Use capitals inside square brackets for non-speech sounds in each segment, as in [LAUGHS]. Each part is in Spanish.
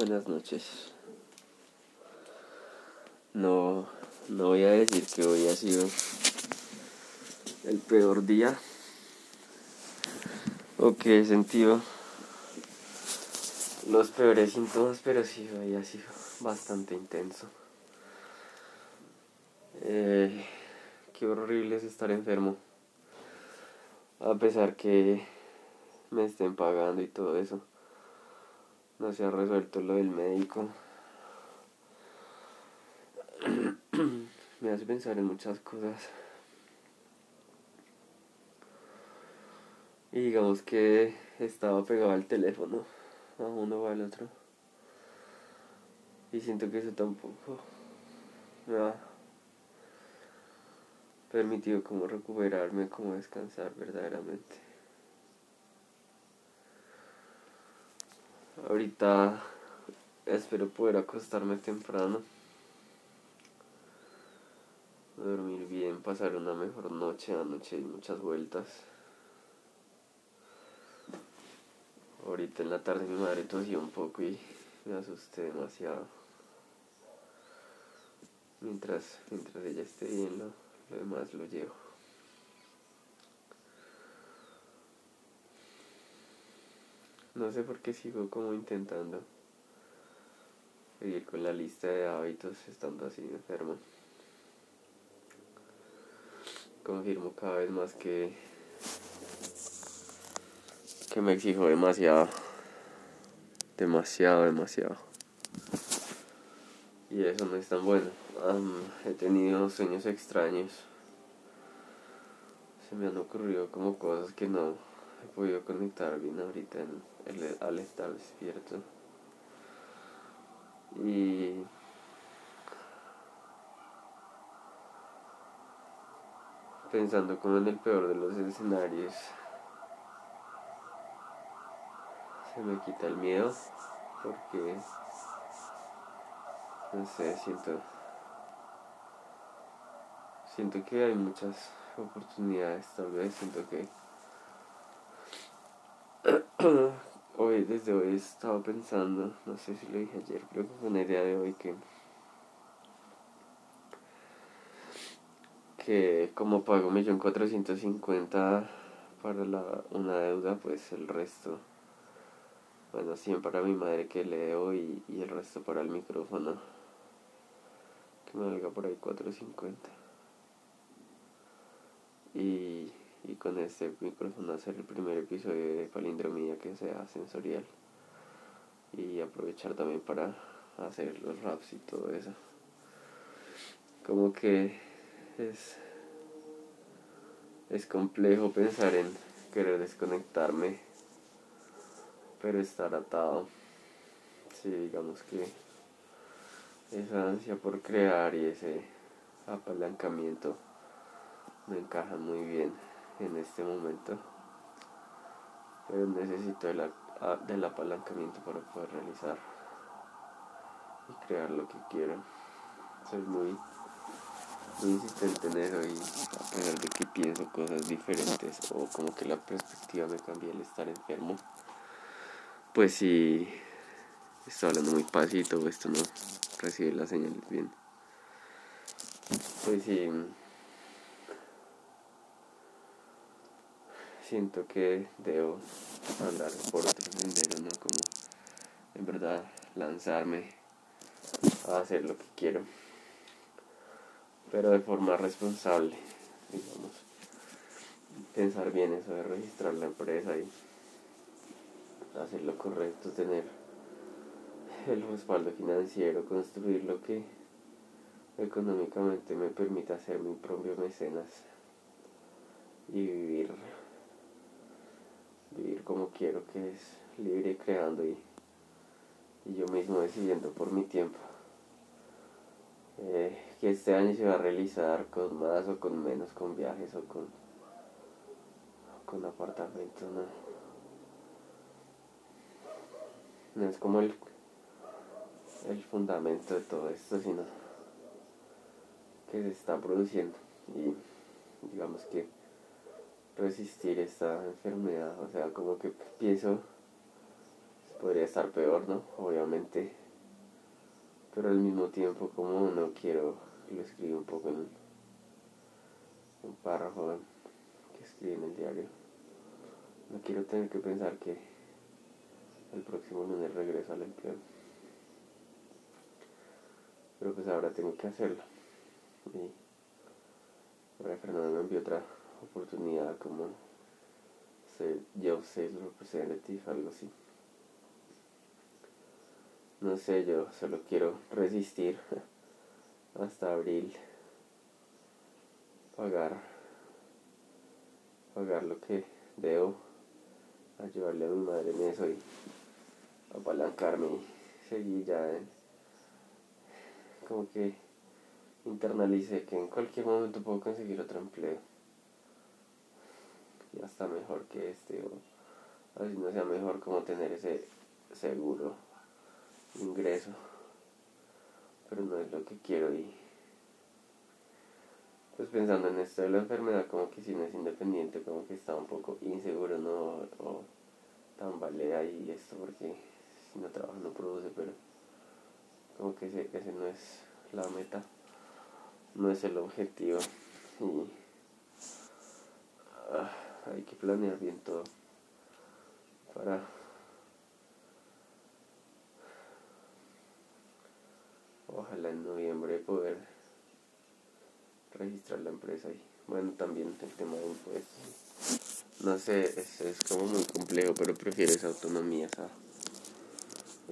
Buenas noches. No, no voy a decir que hoy ha sido el peor día o que he sentido los peores síntomas, pero sí hoy ha sido bastante intenso. Eh, qué horrible es estar enfermo. A pesar que me estén pagando y todo eso. No se ha resuelto lo del médico. [CLEARS THROAT] me hace pensar en muchas cosas. Y digamos que estaba pegado al teléfono, a uno o al otro. Y siento que eso tampoco me ha permitido como recuperarme, como descansar verdaderamente. Ahorita espero poder acostarme temprano, dormir bien, pasar una mejor noche, anoche y muchas vueltas. Ahorita en la tarde mi madre tosió un poco y me asusté demasiado. Mientras, mientras ella esté bien, lo, lo demás lo llevo. No sé por qué sigo como intentando seguir con la lista de hábitos estando así enfermo. Confirmo cada vez más que que me exijo demasiado. Demasiado, demasiado. Y eso no es tan bueno. he tenido sueños extraños. Se me han ocurrido como cosas que no he podido conectar bien ahorita al estar despierto. Y pensando como en el peor de los escenarios, se me quita el miedo porque, no sé, siento, siento que hay muchas oportunidades, tal vez siento que [COUGHS] hoy, desde hoy he estado pensando, no sé si lo dije ayer, creo que fue una idea de hoy que que como pago millón cuatrocientos cincuenta para la, una deuda, pues el resto, bueno, 100 para mi madre que leo y, y el resto para el micrófono, que me valga por ahí 450. Y y con este micrófono hacer el primer episodio de palindromía que sea sensorial. Y aprovechar también para hacer los raps y todo eso. Como que es es complejo pensar en querer desconectarme pero estar atado. Sí digamos que esa ansia por crear y ese apalancamiento me encajan muy bien en este momento, pero necesito el, del apalancamiento para poder realizar y crear lo que quiero. Soy muy, muy insistente en eso y a pesar de que pienso cosas diferentes o como que la perspectiva me cambia al estar enfermo, pues si estoy hablando muy pasito esto no recibe las señales bien. Pues sí siento que debo andar por otro sendero, ¿no? Como en verdad lanzarme a hacer lo que quiero, pero de forma responsable, digamos. Pensar bien eso de registrar la empresa y hacer lo correcto, tener el respaldo financiero, construir lo que económicamente me permita ser mi propio mecenas y vivir vivir como quiero, que es libre creando y, yo mismo decidiendo por mi tiempo. Eh, que este año se va a realizar con más o con menos, con viajes o con, con apartamentos, ¿no? No es como el, el fundamento de todo esto, sino que se está produciendo y digamos que resistir esta enfermedad. O sea, como que pienso, podría estar peor, ¿no? Obviamente. Pero al mismo tiempo, como no quiero, lo escribo un poco en un párrafo que escribí en el diario. No quiero tener que pensar que el próximo lunes regreso al empleo. Pero pues ahora tengo que hacerlo. Ahora Fernando me envió otra oportunidad como ser Job Sales Representative, algo así. No sé, yo solo quiero resistir [LAUGHS] hasta abril. Pagar. Pagar lo que debo. Ayudarle a mi madre en eso y apalancarme y seguir ya en, como que internalice que en cualquier momento puedo conseguir otro empleo y hasta mejor que este o así no sea mejor como tener ese seguro ingreso. Pero no es lo que quiero y pues pensando en esto de la enfermedad como que si no es independiente como que está un poco inseguro no o tambalea y esto porque si no trabaja no produce pero como que ese, ese no es la meta no es el objetivo. Y ah, hay que planear bien todo para. Ojalá en noviembre poder registrar la empresa y bueno también el tema de impuestos. No sé es, es como muy complejo pero prefiero esa autonomía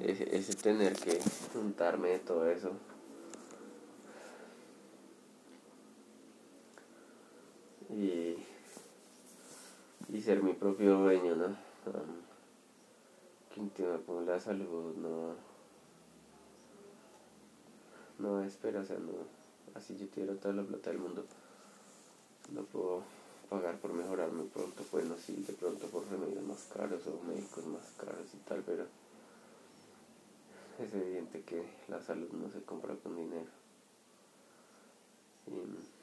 ese, ese tener que juntarme de todo eso. Y, y ser mi propio dueño, ¿no? Um, tema con la salud no, no espera, o sea, no, así yo tuviera toda la plata del mundo, no puedo pagar por mejorarme pronto, bueno, sí, de pronto por remedios más caros o médicos más caros y tal, pero es evidente que la salud no se compra con dinero. Y,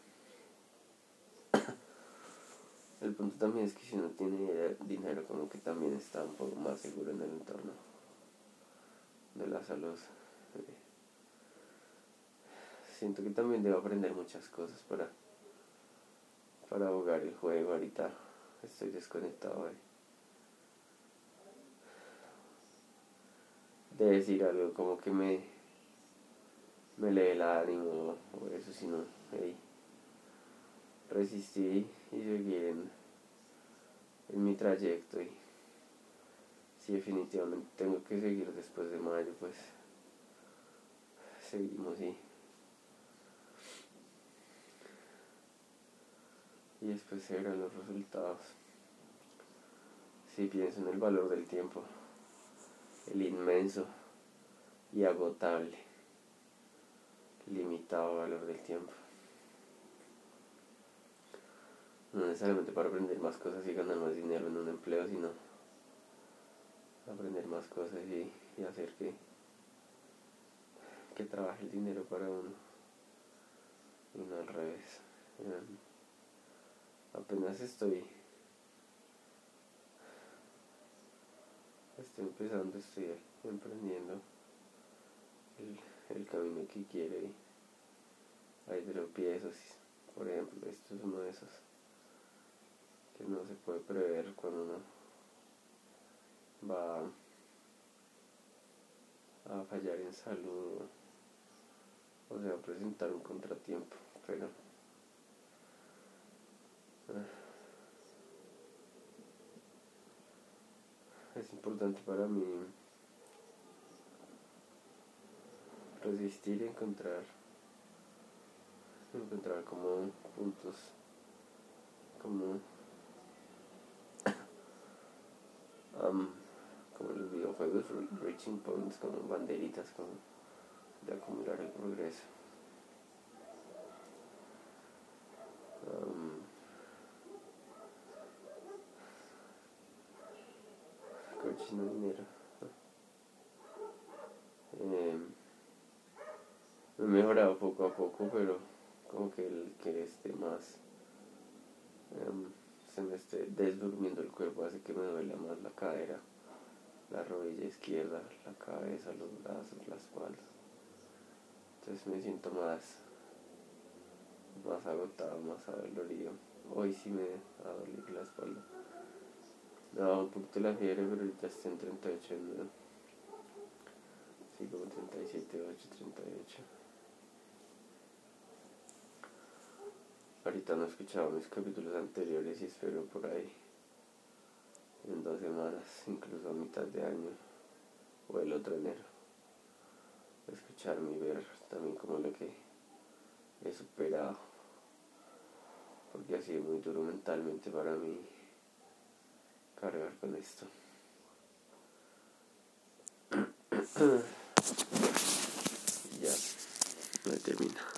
el punto también es que si uno tiene dinero, como que también está un poco más seguro en el entorno de la salud. Siento que también debo aprender muchas cosas para, para jugar el juego. Ahorita estoy desconectado de, decir algo como que me, me lee el ánimo o eso, sino, hey, resistí y en, en mi trayecto y si definitivamente tengo que seguir después de mayo pues seguimos y y después se verán los resultados. Si pienso en el valor del tiempo el inmenso y agotable limitado valor del tiempo no necesariamente para aprender más cosas y ganar más dinero en un empleo, sino aprender más cosas y, hacer que, que trabaje el dinero para uno y no al revés. Em, apenas estoy estoy empezando, estoy emprendiendo el, el camino que quiero y hay tropiezos, por ejemplo, esto es uno de esos no se puede prever cuando uno va a fallar en salud o se va a presentar un contratiempo, pero ah, es importante para mí resistir y encontrar encontrar como puntos como como los videojuegos reaching points como banderitas como de acumular el progreso. Um, dinero eh, he mejorado poco a poco pero como que el que esté más um, se me esté desdurmiendo el cuerpo hace que me duele más la cadera la rodilla izquierda, la cabeza, los brazos, la espalda. Entonces me siento más, más agotado, más adolorido. Hoy sí me ha dolido la espalda. No, un poquito la fiebre, pero ya estoy en 38 ¿no? Sí, como 37, 8, 38. Ahorita no he escuchado mis capítulos anteriores y espero por ahí en dos semanas, incluso a mitad de año o el otro enero, escucharme y ver también como lo que he superado, porque ha sido muy duro mentalmente para mí cargar con esto. [COUGHS] ya, me termina.